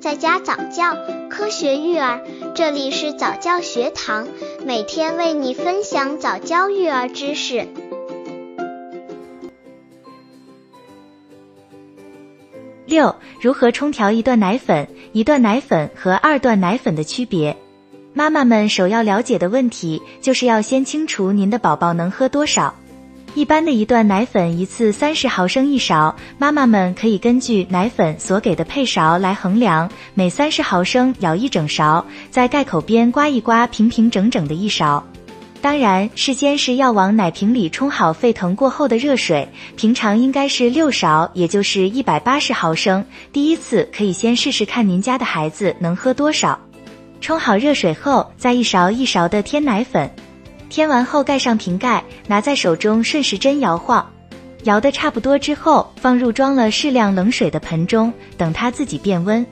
在家早教，科学育儿，这里是早教学堂，每天为你分享早教育儿知识。六、如何冲调一段奶粉？一段奶粉和二段奶粉的区别？妈妈们首要了解的问题，就是要先清楚您的宝宝能喝多少。一般的一段奶粉一次三十毫升一勺，妈妈们可以根据奶粉所给的配勺来衡量，每三十毫升舀一整勺，在盖口边刮一刮，平平整整的一勺。当然，事先是要往奶瓶里冲好沸腾过后的热水，平常应该是六勺，也就是一百八十毫升。第一次可以先试试看您家的孩子能喝多少。冲好热水后，再一勺一勺的添奶粉。添完后，盖上瓶盖，拿在手中顺时针摇晃，摇的差不多之后，放入装了适量冷水的盆中，等它自己变温。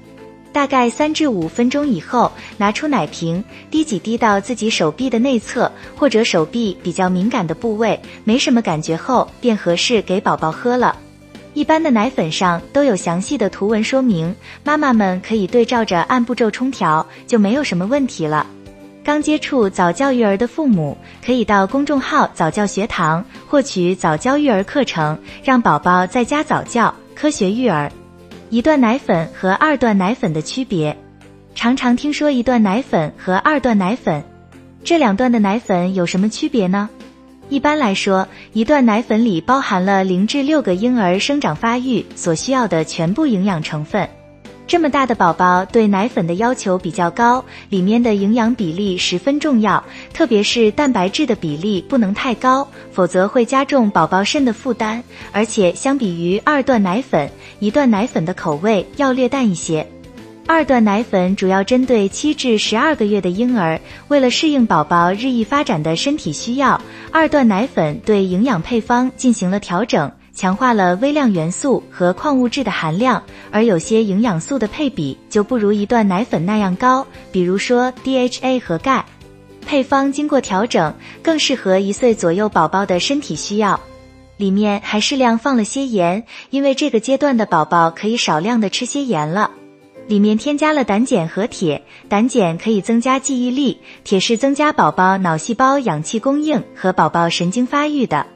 大概三至五分钟以后，拿出奶瓶，滴几滴到自己手臂的内侧或者手臂比较敏感的部位，没什么感觉后，便合适给宝宝喝了。一般的奶粉上都有详细的图文说明，妈妈们可以对照着按步骤冲调，就没有什么问题了。刚接触早教育儿的父母，可以到公众号早教学堂获取早教育儿课程，让宝宝在家早教，科学育儿。一段奶粉和二段奶粉的区别，常常听说一段奶粉和二段奶粉，这两段的奶粉有什么区别呢？一般来说，一段奶粉里包含了零至六个婴儿生长发育所需要的全部营养成分。这么大的宝宝对奶粉的要求比较高，里面的营养比例十分重要，特别是蛋白质的比例不能太高，否则会加重宝宝肾的负担。而且相比于二段奶粉，一段奶粉的口味要略淡一些。二段奶粉主要针对七至十二个月的婴儿，为了适应宝宝日益发展的身体需要，二段奶粉对营养配方进行了调整。强化了微量元素和矿物质的含量，而有些营养素的配比就不如一段奶粉那样高，比如说 DHA 和钙。配方经过调整，更适合一岁左右宝宝的身体需要。里面还适量放了些盐，因为这个阶段的宝宝可以少量的吃些盐了。里面添加了胆碱和铁，胆碱可以增加记忆力，铁是增加宝宝脑细胞氧气供应和宝宝神经发育的。